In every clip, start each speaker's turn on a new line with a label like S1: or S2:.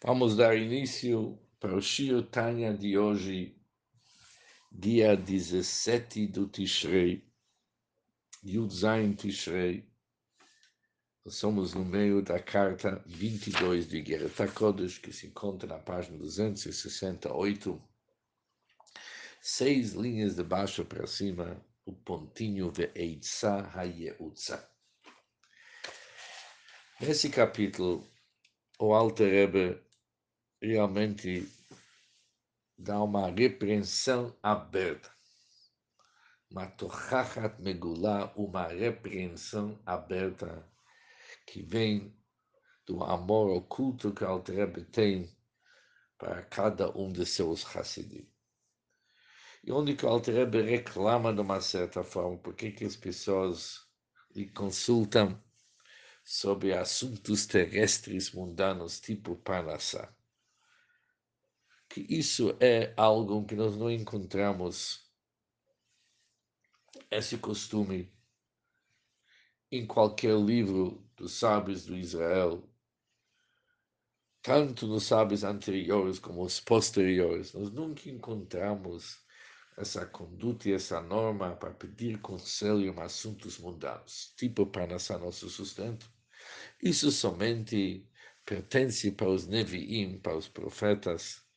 S1: Vamos dar início para o Shio Tanya de hoje, dia 17 do Tishrei, Yudzain Tishrei. Nós somos no meio da carta 22 de Gereta Kodesh, que se encontra na página 268. Seis linhas de baixo para cima, o pontinho Ve'eitza Hayeutza. Nesse capítulo, o Alter Rebbe realmente dá uma repreensão aberta. Matochachat megulá, uma repreensão aberta que vem do amor oculto que Altrebe tem para cada um de seus Hassidim. E onde que Altrebe reclama de uma certa forma, porque que as pessoas lhe consultam sobre assuntos terrestres mundanos, tipo Parnassá que isso é algo que nós não encontramos esse costume em qualquer livro dos sábios do Israel, tanto nos sábios anteriores como os posteriores. Nós nunca encontramos essa conduta e essa norma para pedir conselho em assuntos mundanos, tipo para nascer nosso sustento. Isso somente pertence para os Nevi'im, para os profetas,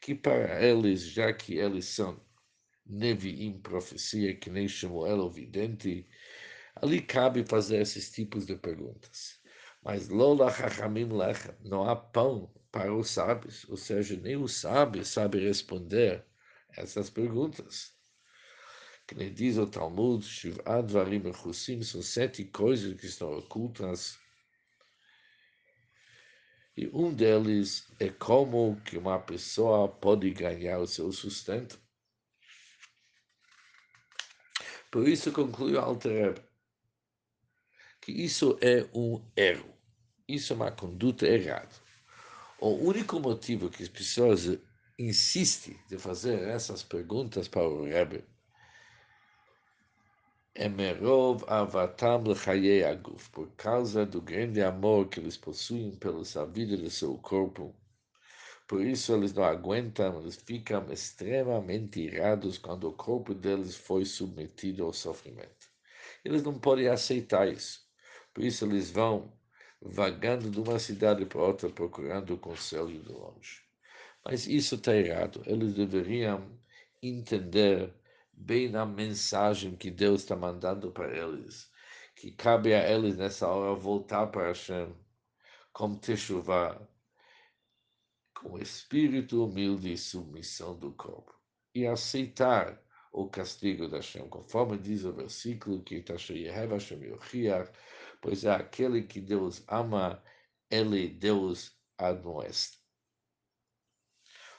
S1: que para eles, já que eles são Nevi'im, profecia, que nem Shemuel, o vidente, ali cabe fazer esses tipos de perguntas. Mas Lola Chachamim Lech, não há pão para os sábios, ou seja, nem o sábio sabe responder essas perguntas. Que nem diz o Talmud, Shiv'ad Varim são sete coisas que estão ocultas e um deles é como que uma pessoa pode ganhar o seu sustento. Por isso conclui Alter que isso é um erro, isso é uma conduta errada. O único motivo que as pessoas insistem de fazer essas perguntas para o Rebbe Emerov avatam lechayei aguf, por causa do grande amor que eles possuem pela vida do seu corpo. Por isso eles não aguentam, eles ficam extremamente irados quando o corpo deles foi submetido ao sofrimento. Eles não podem aceitar isso. Por isso eles vão vagando de uma cidade para outra procurando o conselho de longe. Mas isso está errado. Eles deveriam entender bem na mensagem que Deus está mandando para eles, que cabe a eles nessa hora voltar para Hashem com Teshuvah, com espírito humilde e submissão do corpo, e aceitar o castigo da Hashem, conforme diz o versículo que Tashayehev Hashem Yochiach, pois é aquele que Deus ama, ele Deus admoesta.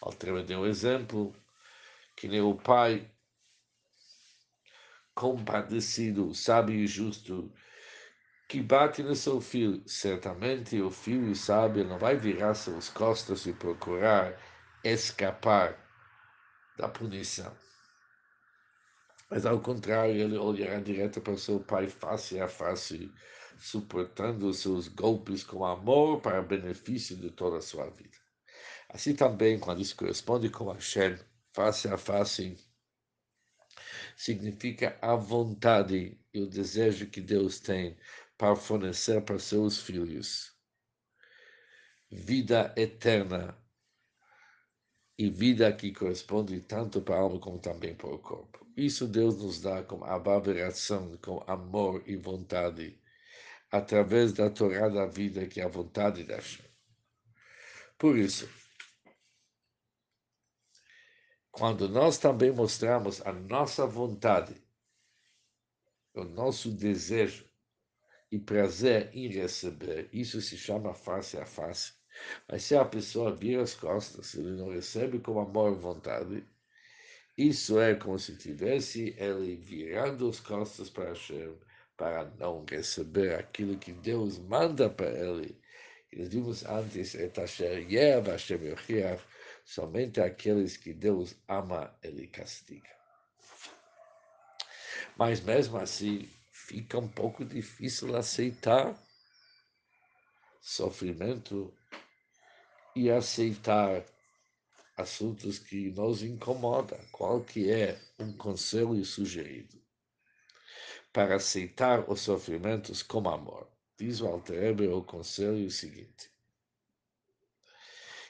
S1: Altrema deu um exemplo, que nem o pai compadecido, sábio e justo, que bate no seu filho. Certamente o filho sábio não vai virar suas costas e procurar escapar da punição. Mas ao contrário, ele olhará direto para seu pai face a face, suportando seus golpes com amor para benefício de toda a sua vida. Assim também, quando isso corresponde com Hashem, face a face, significa a vontade e o desejo que Deus tem para fornecer para seus filhos vida eterna e vida que corresponde tanto para a alma como também para o corpo. Isso Deus nos dá com abaveração, com amor e vontade, através da Torá da vida, que é a vontade da. Por isso, quando nós também mostramos a nossa vontade, o nosso desejo e prazer em receber, isso se chama face a face. Mas se a pessoa vira as costas, ele não recebe com amor e vontade, isso é como se tivesse ele virando as costas para Hashem, para não receber aquilo que Deus manda para ele. E nós vimos antes, et asher yev Hashem yochiach, Somente aqueles que Deus ama, Ele castiga. Mas mesmo assim, fica um pouco difícil aceitar sofrimento e aceitar assuntos que nos incomodam, qual que é um conselho sugerido para aceitar os sofrimentos com amor. Diz o Alter o conselho seguinte.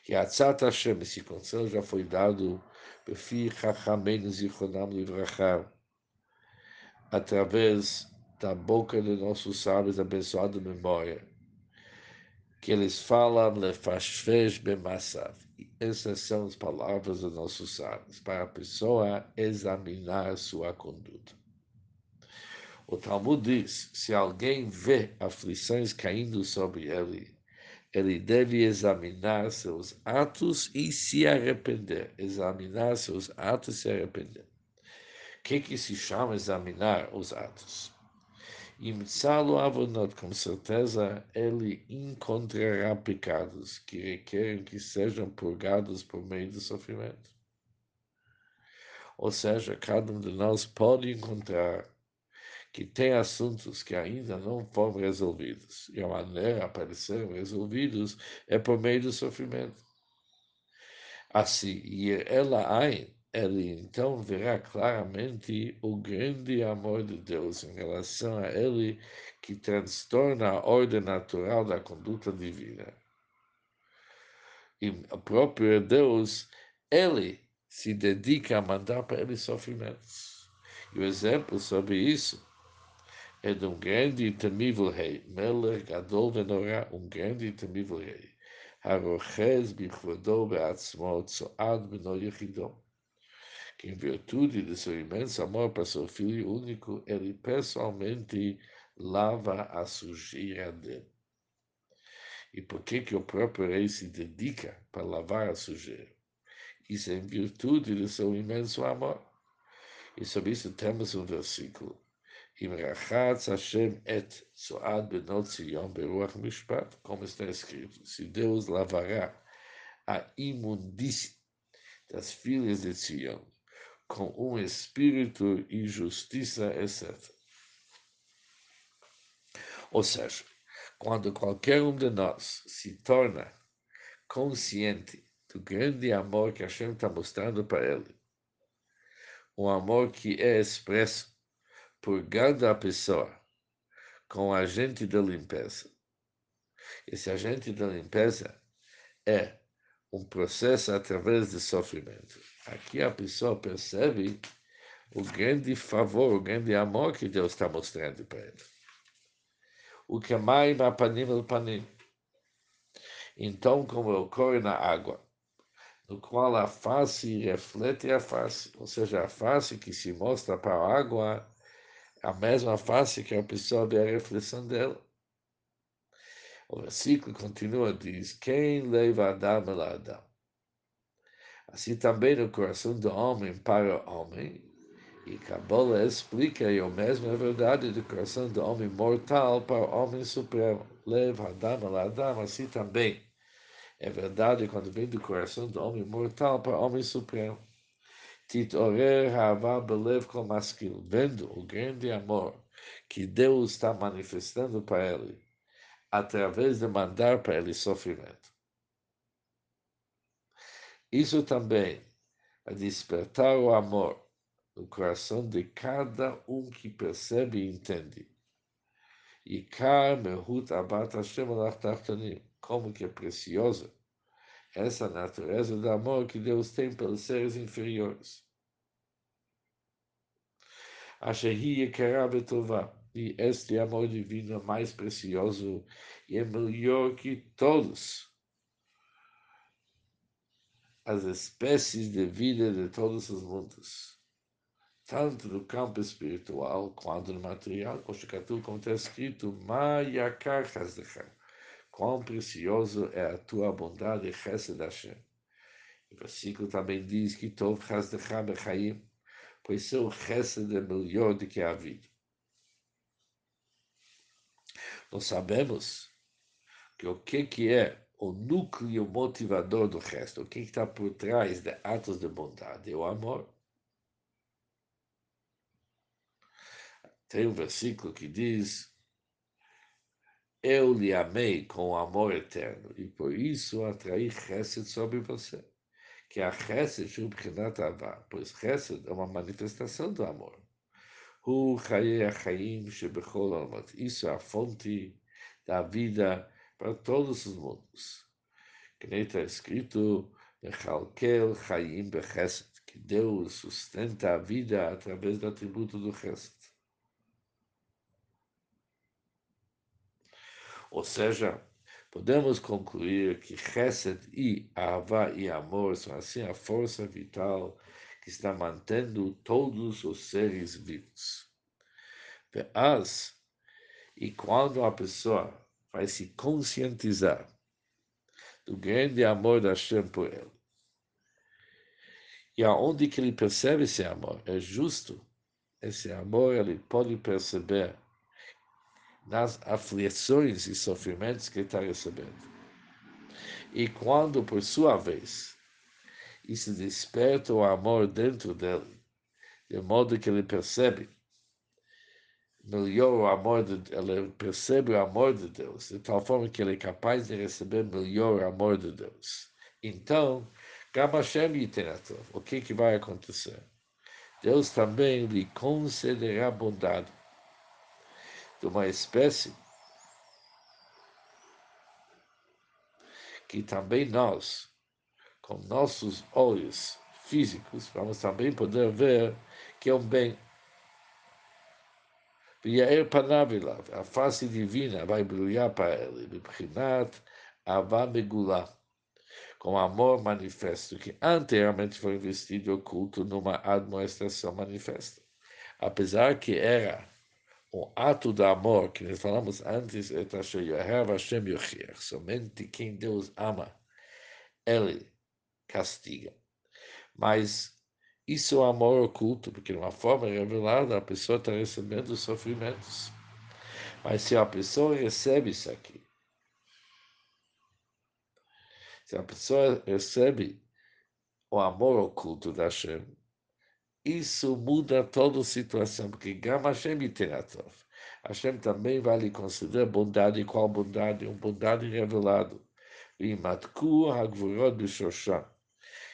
S1: Que a Tzat Hashem, esse conselho já foi dado Livrachar, através da boca de nossos sábios, abençoada memória, que eles falam Lefashvesh Bemassav. Essas são as palavras dos nossos sábios, para a pessoa examinar sua conduta. O Talmud diz: se alguém vê aflições caindo sobre ele, ele deve examinar seus atos e se arrepender. Examinar seus atos e se arrepender. O que, que se chama examinar os atos? Imitsalo avonot, com certeza ele encontrará pecados que requerem que sejam purgados por meio do sofrimento. Ou seja, cada um de nós pode encontrar que tem assuntos que ainda não foram resolvidos. E a maneira para serem resolvidos é por meio do sofrimento. Assim, e ela ain, ele então verá claramente o grande amor de Deus em relação a ele que transtorna a ordem natural da conduta divina. E o próprio Deus, ele se dedica a mandar para ele sofrimentos. E o exemplo sobre isso é de um grande e temível rei. Melech Gadolvenorá, um grande e temível rei. Arochez Bichvodó Beatzmó Tzoad Menor Que em virtude de seu imenso amor para seu filho único, ele pessoalmente lava a sujeira dele. E por que, que o próprio rei se dedica para lavar a sujeira? Isso é em virtude de seu imenso amor. E sobre isso temos um versículo. Im rachatz Hashem et soad beruach mishpat, como está escrito, se Deus lavará a imundície das filhas de Sion com um espírito e justiça, etc. Ou seja, quando qualquer um de nós se torna consciente do grande amor que Hashem está mostrando para ele, um amor que é expresso purgando a pessoa com agente da limpeza. Esse agente da limpeza é um processo através de sofrimento. Aqui a pessoa percebe o grande favor, o grande amor que Deus está mostrando para ele. O que mais panim el panim. Então, como ocorre na água, no qual a face reflete a face, ou seja, a face que se mostra para a água a mesma face que a pessoa vê a reflexão dela. O versículo continua, diz, quem leva Adam ela Adam? Assim também no coração do homem para o homem, e Kabbalah explica, o mesmo é verdade do coração do homem mortal para o homem supremo. Leva Adam ela Adam, assim também é verdade quando vem do coração do homem mortal para o homem supremo. Titorer Havá Belev Kol Maskil, vendo o grande amor que Deus está manifestando para ele, através de mandar para ele sofrimento. Isso também é despertar o amor no coração de cada um que percebe e entende. E Kar Mehut Abat Hashem como que é preciosa essa natureza do amor que Deus tem pelos seres inferiores. Asherhi Betová. E este amor divino é mais precioso e é melhor que todos as espécies de vida de todos os mundos. Tanto no campo espiritual quanto no material, como está escrito, Mayakar Hazdechem quão precioso é a tua bondade, Chesed Hashem. O versículo também diz que Tov Chazdecha Bechaim, pois seu Chesed é melhor do que a vida. Nós sabemos que o que, que é o núcleo motivador do resto, o que está por trás de atos de bondade, é o amor. Tem um versículo que diz eu lhe amei com amor eterno, e por isso atraí Chesed sobre você. Que a Chesed Shubchinat Avá, pois Chesed é uma manifestação do amor. Isso é a fonte da vida para todos os mundos. Que nem está escrito, que Deus sustenta a vida através do atributo do Chesed. Ou seja, podemos concluir que Chesed e Avá e amor são assim a força vital que está mantendo todos os seres vivos. As, e quando a pessoa vai se conscientizar do grande amor da Hashem por ele, e aonde que ele percebe esse amor, é justo, esse amor ele pode perceber nas aflições e sofrimentos que está recebendo. E quando, por sua vez, isso desperta o amor dentro dele, de modo que ele percebe melhor o amor de ele percebe o amor de Deus, de tal forma que ele é capaz de receber melhor o amor de Deus. Então, o que, que vai acontecer? Deus também lhe concederá bondade de uma espécie que também nós, com nossos olhos físicos, vamos também poder ver que é um bem. Yair Panavilav, a face divina vai brilhar para ele, Bibchinat Avá com amor manifesto, que anteriormente foi investido oculto numa administração manifesta. Apesar que era o ato do amor que nós falamos antes é. Somente quem Deus ama, Ele castiga. Mas isso é amor oculto, porque de uma forma revelada a pessoa está recebendo sofrimentos. Mas se a pessoa recebe isso aqui, se a pessoa recebe o amor oculto da Hashem, isso muda toda a situação, porque Gama Hashem Iteratov. Hashem também vai lhe conceder bondade, qual bondade? Uma bondade revelada. Matku Hagvurot Bishoshan.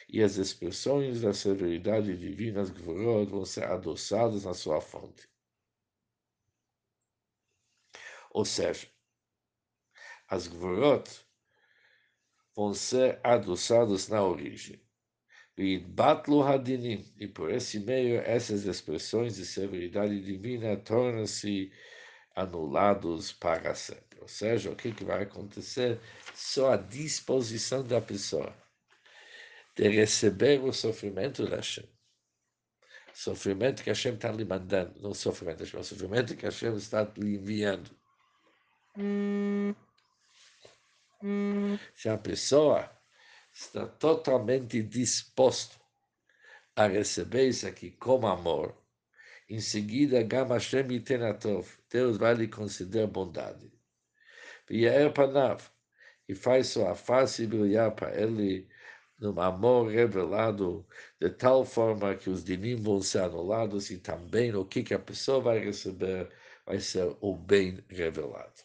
S1: E as expressões da severidade divina, as Gvurot, vão ser adoçadas na sua fonte. Ou seja, as Gvurot vão ser adoçadas na origem. E por esse meio essas expressões de severidade divina tornam-se anulados para sempre. Ou seja, o que, que vai acontecer? Só a disposição da pessoa de receber o sofrimento da Hashem. Sofrimento que Hashem está lhe mandando, não sofrimento, mas sofrimento que Hashem está lhe enviando. Se a pessoa está totalmente disposto a receber isso aqui como amor, em seguida, Gama Hashem Itenatov, Deus vai lhe conceder bondade. Vieer Panav, e faz sua face brilhar para ele num amor revelado, de tal forma que os dinim vão ser anulados e também o que, que a pessoa vai receber vai ser o bem revelado.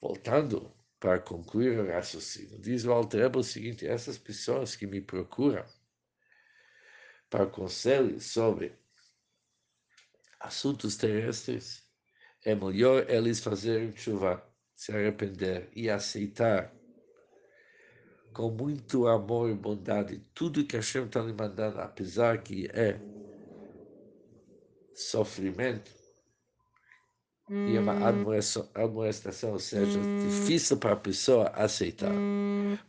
S1: Voltando para concluir o raciocínio. Diz o Altrebo o seguinte: essas pessoas que me procuram para conselhos sobre assuntos terrestres, é melhor eles fazerem chuva, se arrepender e aceitar com muito amor e bondade tudo que Hashem está lhe mandando, apesar que é sofrimento, e é uma admoestação, ou seja, difícil para a pessoa aceitar.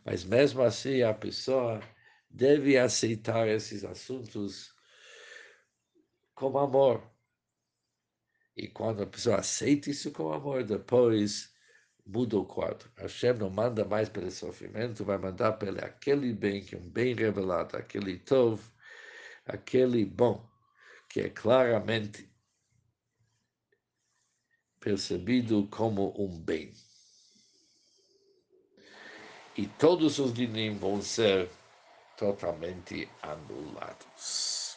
S1: Mas mesmo assim, a pessoa deve aceitar esses assuntos com amor. E quando a pessoa aceita isso com amor, depois muda o quadro. Hashem não manda mais pelo sofrimento, vai mandar pelo aquele bem que é um bem revelado, aquele tov, aquele bom, que é claramente percebido como um bem. E todos os dinim vão ser totalmente anulados.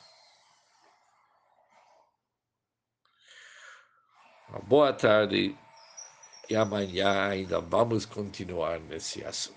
S1: Uma boa tarde e amanhã ainda vamos continuar nesse assunto.